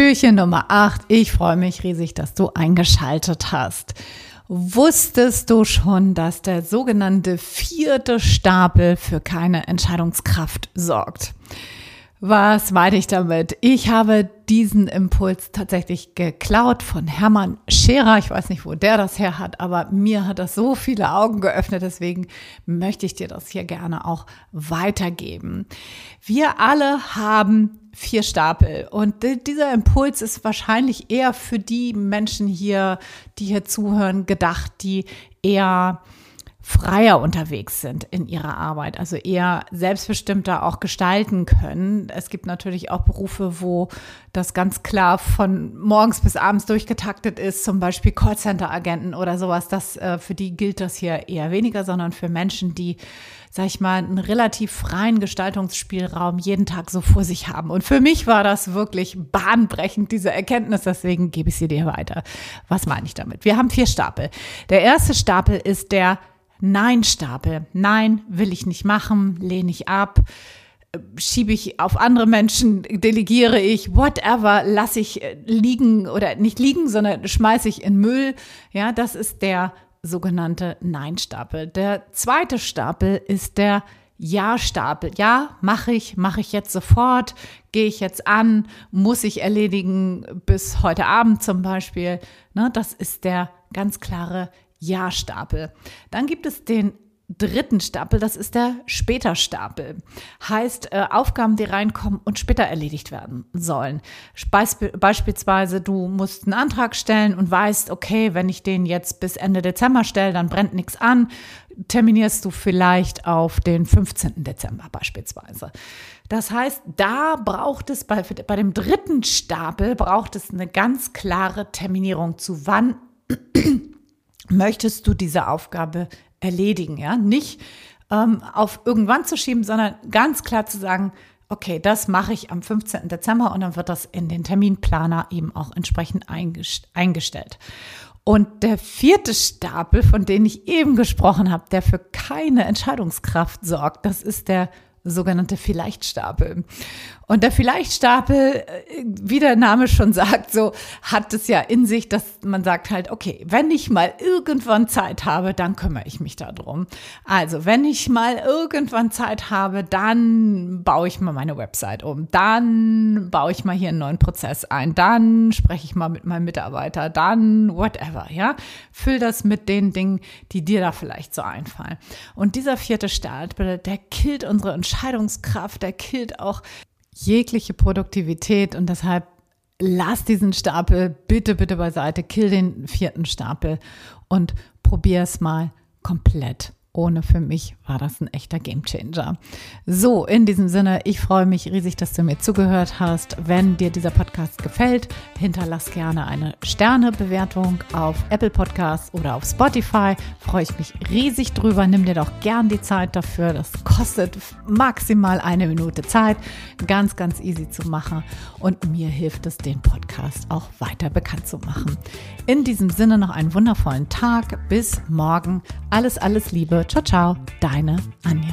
Türchen Nummer 8. Ich freue mich riesig, dass du eingeschaltet hast. Wusstest du schon, dass der sogenannte vierte Stapel für keine Entscheidungskraft sorgt? Was meine ich damit? Ich habe diesen Impuls tatsächlich geklaut von Hermann Scherer. Ich weiß nicht, wo der das her hat, aber mir hat das so viele Augen geöffnet. Deswegen möchte ich dir das hier gerne auch weitergeben. Wir alle haben vier Stapel. Und dieser Impuls ist wahrscheinlich eher für die Menschen hier, die hier zuhören, gedacht, die eher freier unterwegs sind in ihrer Arbeit, also eher selbstbestimmter auch gestalten können. Es gibt natürlich auch Berufe, wo das ganz klar von morgens bis abends durchgetaktet ist, zum Beispiel Callcenter-Agenten oder sowas. Das, äh, für die gilt das hier eher weniger, sondern für Menschen, die, sag ich mal, einen relativ freien Gestaltungsspielraum jeden Tag so vor sich haben. Und für mich war das wirklich bahnbrechend, diese Erkenntnis. Deswegen gebe ich sie dir weiter. Was meine ich damit? Wir haben vier Stapel. Der erste Stapel ist der Nein-Stapel. Nein, will ich nicht machen, lehne ich ab, schiebe ich auf andere Menschen, delegiere ich, whatever, lasse ich äh, liegen oder nicht liegen, sondern schmeiße ich in Müll. Ja, das ist der sogenannte Nein-Stapel. Der zweite Stapel ist der ja-Stapel. Ja, mache ich, mache ich jetzt sofort, gehe ich jetzt an, muss ich erledigen bis heute Abend zum Beispiel. Ne, das ist der ganz klare ja-Stapel. Dann gibt es den dritten Stapel, das ist der Später-Stapel. Heißt äh, Aufgaben, die reinkommen und später erledigt werden sollen. Beisp beispielsweise, du musst einen Antrag stellen und weißt, okay, wenn ich den jetzt bis Ende Dezember stelle, dann brennt nichts an. Terminierst du vielleicht auf den 15. Dezember beispielsweise. Das heißt, da braucht es bei, bei dem dritten Stapel braucht es eine ganz klare Terminierung zu wann möchtest du diese Aufgabe erledigen, ja? Nicht ähm, auf irgendwann zu schieben, sondern ganz klar zu sagen, okay, das mache ich am 15. Dezember und dann wird das in den Terminplaner eben auch entsprechend eingestellt. Und der vierte Stapel, von dem ich eben gesprochen habe, der für keine Entscheidungskraft sorgt, das ist der sogenannte Vielleicht-Stapel. Und der Vielleicht-Stapel, äh, wie der Name schon sagt, so hat es ja in sich, dass man sagt halt, okay, wenn ich mal irgendwann Zeit habe, dann kümmere ich mich darum. Also, wenn ich mal irgendwann Zeit habe, dann baue ich mal meine Website um. Dann baue ich mal hier einen neuen Prozess ein. Dann spreche ich mal mit meinem Mitarbeiter. Dann whatever, ja. Füll das mit den Dingen, die dir da vielleicht so einfallen. Und dieser vierte Stapel, der killt unsere Entscheidungskraft, der killt auch jegliche Produktivität und deshalb lass diesen Stapel bitte, bitte beiseite, kill den vierten Stapel und probier es mal komplett ohne für mich war das ein echter Gamechanger. So, in diesem Sinne, ich freue mich riesig, dass du mir zugehört hast. Wenn dir dieser Podcast gefällt, hinterlass gerne eine Sternebewertung auf Apple Podcasts oder auf Spotify. Freue ich mich riesig drüber. Nimm dir doch gern die Zeit dafür. Das kostet maximal eine Minute Zeit. Ganz, ganz easy zu machen. Und mir hilft es, den Podcast auch weiter bekannt zu machen. In diesem Sinne noch einen wundervollen Tag. Bis morgen. Alles, alles Liebe. Ciao, ciao, deine Anja.